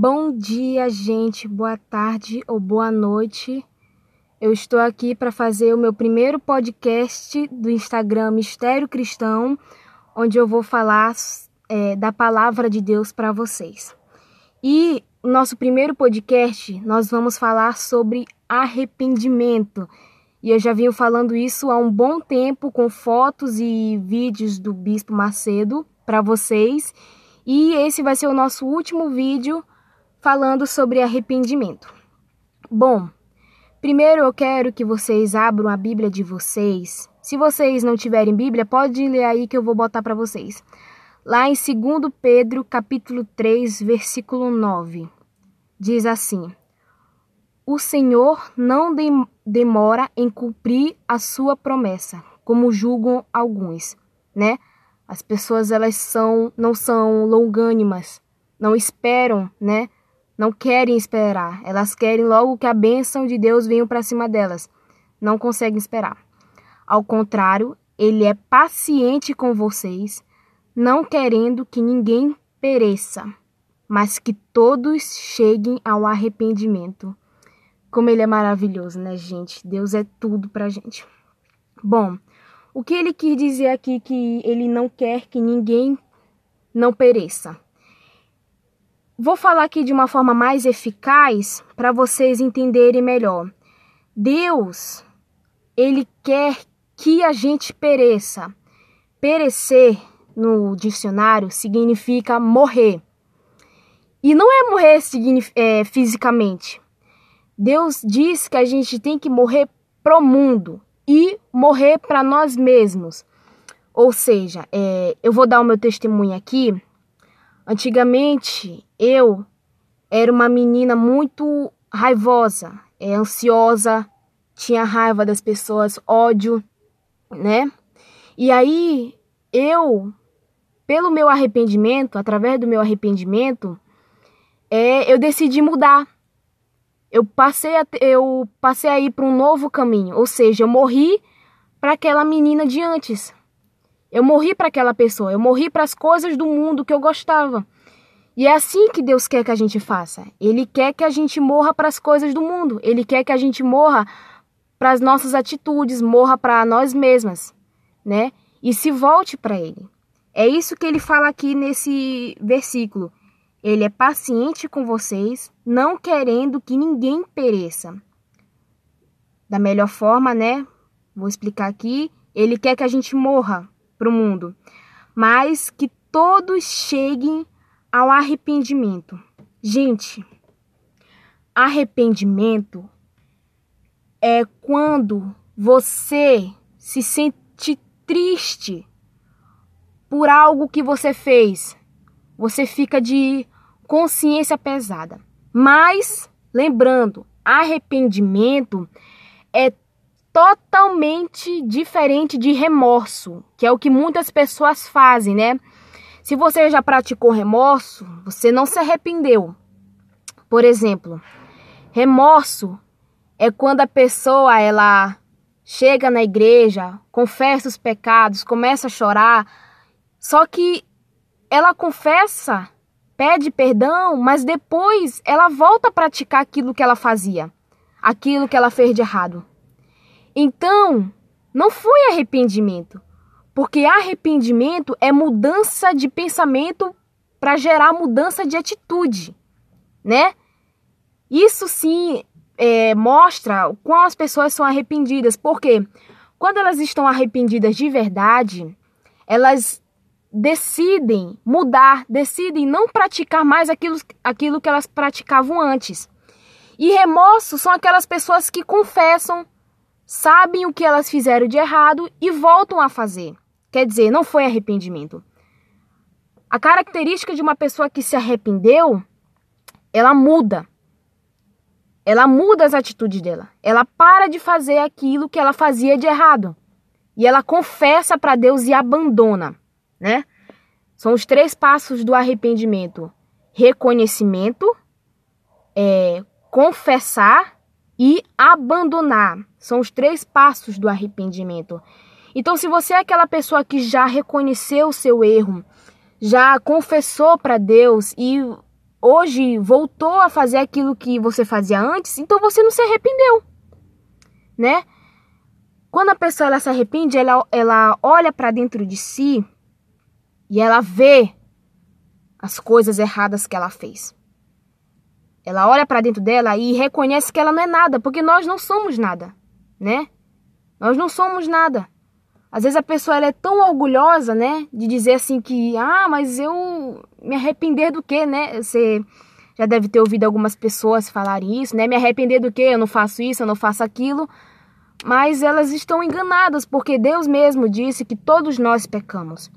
Bom dia, gente. Boa tarde ou boa noite. Eu estou aqui para fazer o meu primeiro podcast do Instagram Mistério Cristão, onde eu vou falar é, da palavra de Deus para vocês. E no nosso primeiro podcast, nós vamos falar sobre arrependimento. E eu já venho falando isso há um bom tempo com fotos e vídeos do Bispo Macedo para vocês. E esse vai ser o nosso último vídeo falando sobre arrependimento. Bom, primeiro eu quero que vocês abram a Bíblia de vocês. Se vocês não tiverem Bíblia, pode ler aí que eu vou botar para vocês. Lá em 2 Pedro, capítulo 3, versículo 9, diz assim: O Senhor não demora em cumprir a sua promessa, como julgam alguns, né? As pessoas elas são não são longânimas, não esperam, né? Não querem esperar. Elas querem logo que a bênção de Deus venha para cima delas. Não conseguem esperar. Ao contrário, ele é paciente com vocês, não querendo que ninguém pereça, mas que todos cheguem ao arrependimento. Como ele é maravilhoso, né, gente? Deus é tudo pra gente. Bom, o que ele quis dizer aqui que ele não quer que ninguém não pereça? Vou falar aqui de uma forma mais eficaz para vocês entenderem melhor. Deus, ele quer que a gente pereça. Perecer no dicionário significa morrer. E não é morrer é, fisicamente. Deus diz que a gente tem que morrer pro mundo e morrer para nós mesmos. Ou seja, é, eu vou dar o meu testemunho aqui Antigamente eu era uma menina muito raivosa, é, ansiosa, tinha raiva das pessoas, ódio, né? E aí eu, pelo meu arrependimento, através do meu arrependimento, é, eu decidi mudar. Eu passei a, eu passei a ir para um novo caminho, ou seja, eu morri para aquela menina de antes. Eu morri para aquela pessoa, eu morri para as coisas do mundo que eu gostava. E é assim que Deus quer que a gente faça. Ele quer que a gente morra para as coisas do mundo. Ele quer que a gente morra para as nossas atitudes, morra para nós mesmas, né? E se volte para ele. É isso que ele fala aqui nesse versículo. Ele é paciente com vocês, não querendo que ninguém pereça. Da melhor forma, né? Vou explicar aqui. Ele quer que a gente morra para o mundo, mas que todos cheguem ao arrependimento. Gente, arrependimento é quando você se sente triste por algo que você fez. Você fica de consciência pesada. Mas, lembrando, arrependimento é totalmente diferente de remorso, que é o que muitas pessoas fazem, né? Se você já praticou remorso, você não se arrependeu. Por exemplo, remorso é quando a pessoa ela chega na igreja, confessa os pecados, começa a chorar, só que ela confessa, pede perdão, mas depois ela volta a praticar aquilo que ela fazia, aquilo que ela fez de errado. Então, não foi arrependimento, porque arrependimento é mudança de pensamento para gerar mudança de atitude, né? Isso sim é, mostra o quão as pessoas são arrependidas, porque quando elas estão arrependidas de verdade, elas decidem mudar, decidem não praticar mais aquilo, aquilo que elas praticavam antes. E remorso são aquelas pessoas que confessam sabem o que elas fizeram de errado e voltam a fazer. Quer dizer, não foi arrependimento. A característica de uma pessoa que se arrependeu, ela muda. Ela muda as atitudes dela. Ela para de fazer aquilo que ela fazia de errado. E ela confessa para Deus e abandona, né? São os três passos do arrependimento: reconhecimento, é, confessar e abandonar. São os três passos do arrependimento. Então, se você é aquela pessoa que já reconheceu o seu erro, já confessou para Deus e hoje voltou a fazer aquilo que você fazia antes, então você não se arrependeu, né? Quando a pessoa ela se arrepende, ela, ela olha para dentro de si e ela vê as coisas erradas que ela fez. Ela olha para dentro dela e reconhece que ela não é nada, porque nós não somos nada, né? Nós não somos nada. Às vezes a pessoa ela é tão orgulhosa, né, de dizer assim que, ah, mas eu me arrepender do quê, né? Você já deve ter ouvido algumas pessoas falarem isso, né? Me arrepender do quê? Eu não faço isso, eu não faço aquilo. Mas elas estão enganadas, porque Deus mesmo disse que todos nós pecamos.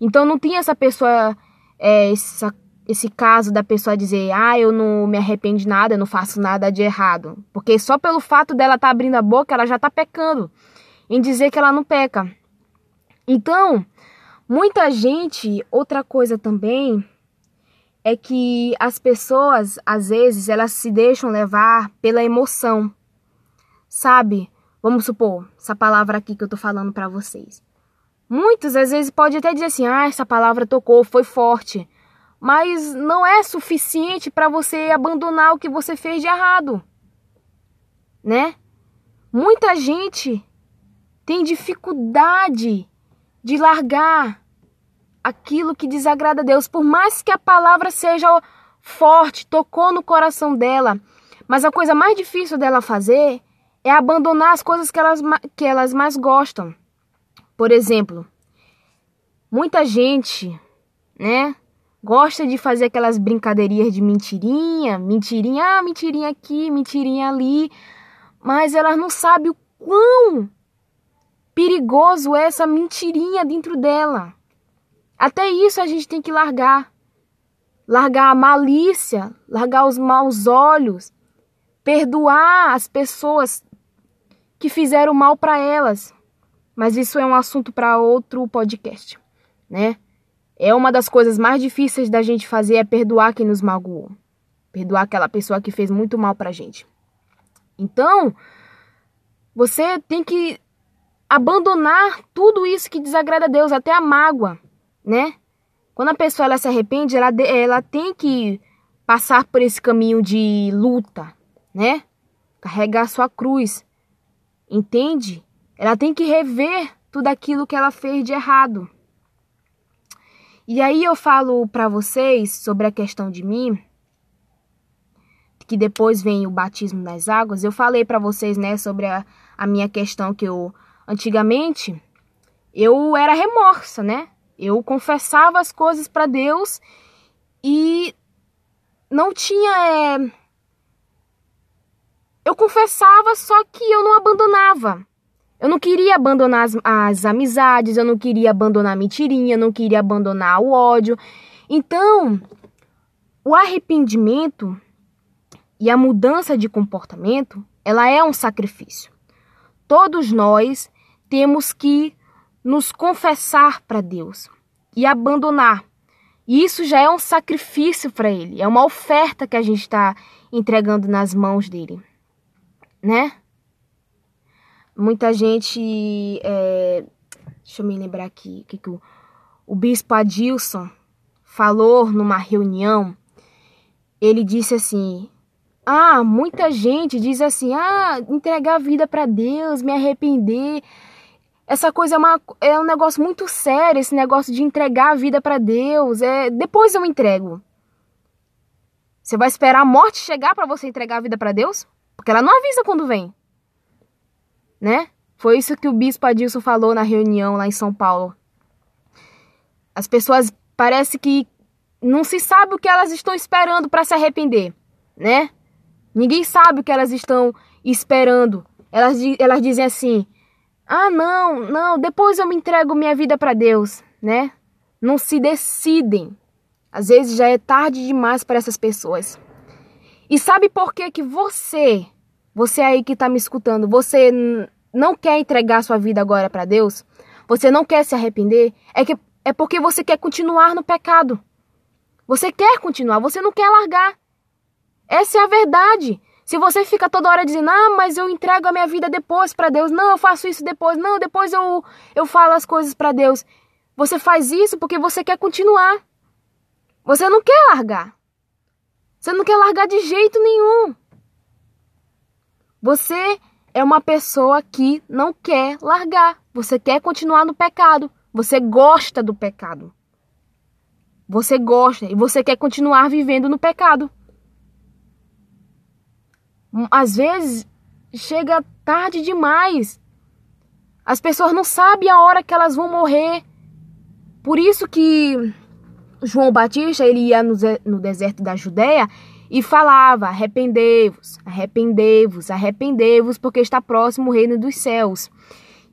Então não tem essa pessoa, é, essa, esse caso da pessoa dizer, ah, eu não me arrependo de nada, eu não faço nada de errado. Porque só pelo fato dela estar tá abrindo a boca, ela já está pecando em dizer que ela não peca. Então, muita gente, outra coisa também é que as pessoas, às vezes, elas se deixam levar pela emoção. Sabe? Vamos supor, essa palavra aqui que eu tô falando para vocês. Muitos às vezes pode até dizer assim: "Ah, essa palavra tocou, foi forte". Mas não é suficiente para você abandonar o que você fez de errado. Né? Muita gente tem dificuldade de largar aquilo que desagrada a Deus, por mais que a palavra seja forte, tocou no coração dela, mas a coisa mais difícil dela fazer é abandonar as coisas que elas, que elas mais gostam. Por exemplo, muita gente, né, gosta de fazer aquelas brincadeirinhas de mentirinha, mentirinha, ah, mentirinha aqui, mentirinha ali, mas elas não sabem o quão perigoso é essa mentirinha dentro dela. Até isso a gente tem que largar. Largar a malícia, largar os maus olhos, perdoar as pessoas que fizeram mal para elas. Mas isso é um assunto para outro podcast, né? É uma das coisas mais difíceis da gente fazer é perdoar quem nos magoou. Perdoar aquela pessoa que fez muito mal pra gente. Então, você tem que abandonar tudo isso que desagrada a Deus, até a mágoa, né? Quando a pessoa ela se arrepende, ela, ela tem que passar por esse caminho de luta, né? Carregar sua cruz, entende? Ela tem que rever tudo aquilo que ela fez de errado. E aí eu falo para vocês sobre a questão de mim, que depois vem o batismo nas águas. Eu falei para vocês, né, sobre a, a minha questão que eu Antigamente, eu era remorsa, né? Eu confessava as coisas para Deus e não tinha. É... Eu confessava, só que eu não abandonava. Eu não queria abandonar as, as amizades, eu não queria abandonar a mentirinha, eu não queria abandonar o ódio. Então, o arrependimento e a mudança de comportamento, ela é um sacrifício. Todos nós temos que nos confessar para Deus e abandonar. E isso já é um sacrifício para Ele, é uma oferta que a gente está entregando nas mãos dele, né? Muita gente, é... deixa eu me lembrar aqui, que, que o, o bispo Adilson falou numa reunião. Ele disse assim: Ah, muita gente diz assim: Ah, entregar a vida para Deus, me arrepender essa coisa é, uma, é um negócio muito sério, esse negócio de entregar a vida para Deus. É, depois eu entrego. Você vai esperar a morte chegar para você entregar a vida para Deus? Porque ela não avisa quando vem. Né? Foi isso que o bispo Adilson falou na reunião lá em São Paulo. As pessoas parece que não se sabe o que elas estão esperando para se arrepender, né? Ninguém sabe o que elas estão esperando. Elas, elas dizem assim: ah, não, não, depois eu me entrego minha vida para Deus, né? Não se decidem. Às vezes já é tarde demais para essas pessoas. E sabe por que que você, você aí que está me escutando, você não quer entregar sua vida agora para Deus? Você não quer se arrepender? É que é porque você quer continuar no pecado. Você quer continuar, você não quer largar. Essa é a verdade. Se você fica toda hora dizendo, ah, mas eu entrego a minha vida depois para Deus, não, eu faço isso depois, não, depois eu, eu falo as coisas para Deus. Você faz isso porque você quer continuar. Você não quer largar. Você não quer largar de jeito nenhum. Você é uma pessoa que não quer largar. Você quer continuar no pecado. Você gosta do pecado. Você gosta e você quer continuar vivendo no pecado. Às vezes chega tarde demais. As pessoas não sabem a hora que elas vão morrer. Por isso que João Batista ele ia no deserto da Judéia e falava: arrependei-vos, arrependei-vos, arrependei-vos, porque está próximo o reino dos céus.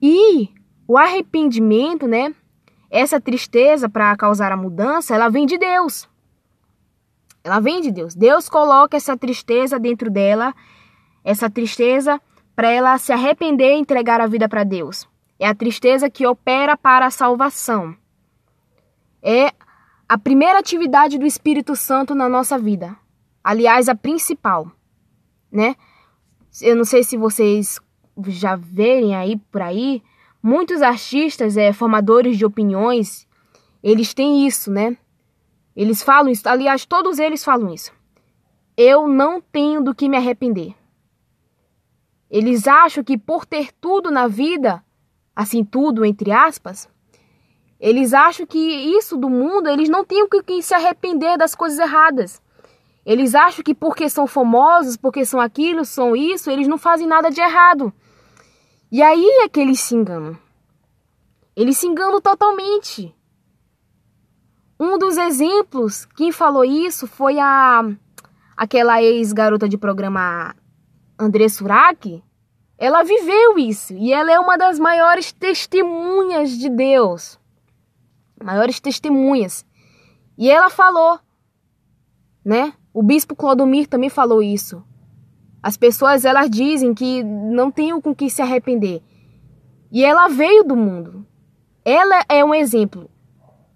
E o arrependimento, né? Essa tristeza para causar a mudança, ela vem de Deus. Ela vem de Deus. Deus coloca essa tristeza dentro dela, essa tristeza para ela se arrepender e entregar a vida para Deus. É a tristeza que opera para a salvação. É a primeira atividade do Espírito Santo na nossa vida. Aliás, a principal, né? Eu não sei se vocês já verem aí por aí, muitos artistas, é, formadores de opiniões, eles têm isso, né? Eles falam isso, aliás, todos eles falam isso. Eu não tenho do que me arrepender. Eles acham que por ter tudo na vida, assim, tudo entre aspas, eles acham que isso do mundo, eles não têm o que se arrepender das coisas erradas. Eles acham que porque são famosos, porque são aquilo, são isso, eles não fazem nada de errado. E aí é que eles se enganam. Eles se enganam totalmente. Um dos exemplos, quem falou isso foi a aquela ex-garota de programa André Surak. Ela viveu isso e ela é uma das maiores testemunhas de Deus. Maiores testemunhas. E ela falou, né? O bispo Clodomir também falou isso. As pessoas elas dizem que não tem com que se arrepender. E ela veio do mundo. Ela é um exemplo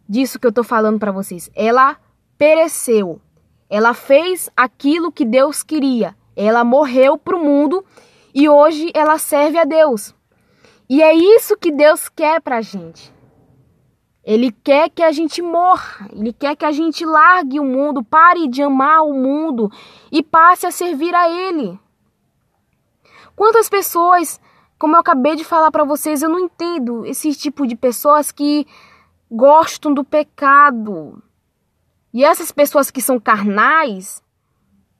disso que eu estou falando para vocês. Ela pereceu. Ela fez aquilo que Deus queria. Ela morreu para o mundo e hoje ela serve a Deus. E é isso que Deus quer para a gente. Ele quer que a gente morra, ele quer que a gente largue o mundo, pare de amar o mundo e passe a servir a ele. Quantas pessoas, como eu acabei de falar para vocês, eu não entendo esse tipo de pessoas que gostam do pecado. E essas pessoas que são carnais,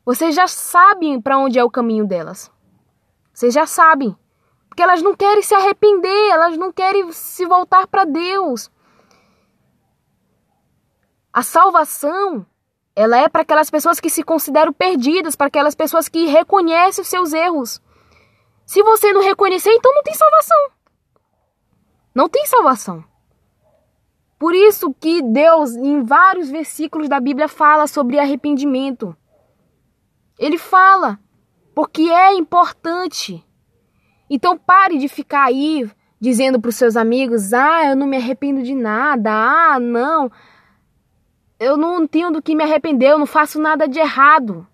vocês já sabem para onde é o caminho delas. Vocês já sabem. Porque elas não querem se arrepender, elas não querem se voltar para Deus. A salvação, ela é para aquelas pessoas que se consideram perdidas, para aquelas pessoas que reconhecem os seus erros. Se você não reconhecer, então não tem salvação. Não tem salvação. Por isso que Deus, em vários versículos da Bíblia, fala sobre arrependimento. Ele fala, porque é importante. Então pare de ficar aí dizendo para os seus amigos: ah, eu não me arrependo de nada, ah, não eu não tenho do que me arrepender, eu não faço nada de errado.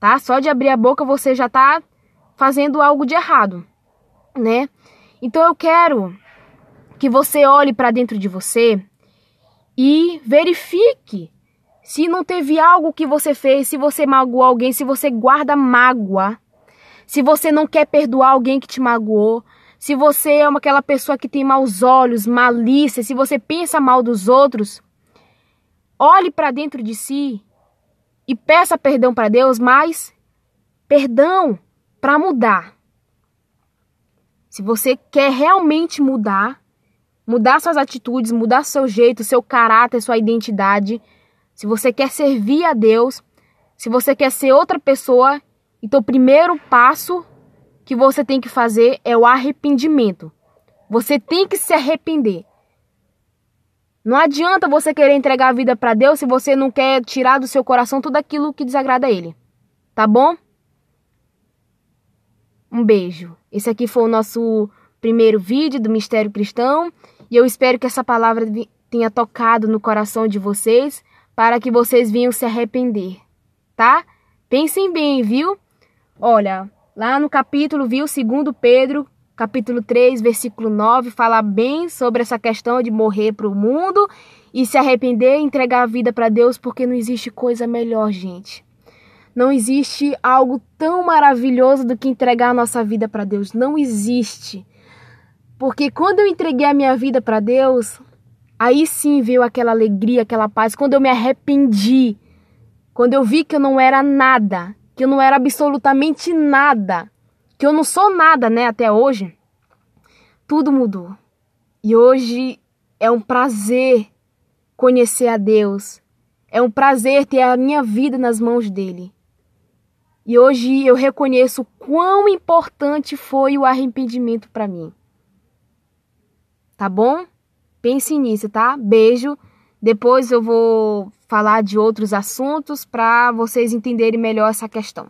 Tá? Só de abrir a boca você já tá fazendo algo de errado, né? Então eu quero que você olhe para dentro de você e verifique se não teve algo que você fez, se você magoou alguém, se você guarda mágoa, se você não quer perdoar alguém que te magoou, se você é uma, aquela pessoa que tem maus olhos, malícia, se você pensa mal dos outros, Olhe para dentro de si e peça perdão para Deus, mas perdão para mudar. Se você quer realmente mudar, mudar suas atitudes, mudar seu jeito, seu caráter, sua identidade, se você quer servir a Deus, se você quer ser outra pessoa, então o primeiro passo que você tem que fazer é o arrependimento. Você tem que se arrepender. Não adianta você querer entregar a vida para Deus se você não quer tirar do seu coração tudo aquilo que desagrada a Ele. Tá bom? Um beijo. Esse aqui foi o nosso primeiro vídeo do Mistério Cristão e eu espero que essa palavra tenha tocado no coração de vocês para que vocês venham se arrepender, tá? Pensem bem, viu? Olha, lá no capítulo, viu, segundo Pedro, capítulo 3, versículo 9, fala bem sobre essa questão de morrer para o mundo e se arrepender e entregar a vida para Deus, porque não existe coisa melhor, gente. Não existe algo tão maravilhoso do que entregar a nossa vida para Deus. Não existe. Porque quando eu entreguei a minha vida para Deus, aí sim veio aquela alegria, aquela paz. Quando eu me arrependi, quando eu vi que eu não era nada, que eu não era absolutamente nada, que eu não sou nada, né, até hoje, tudo mudou. E hoje é um prazer conhecer a Deus. É um prazer ter a minha vida nas mãos dele. E hoje eu reconheço quão importante foi o arrependimento para mim. Tá bom? Pense nisso, tá? Beijo. Depois eu vou falar de outros assuntos para vocês entenderem melhor essa questão.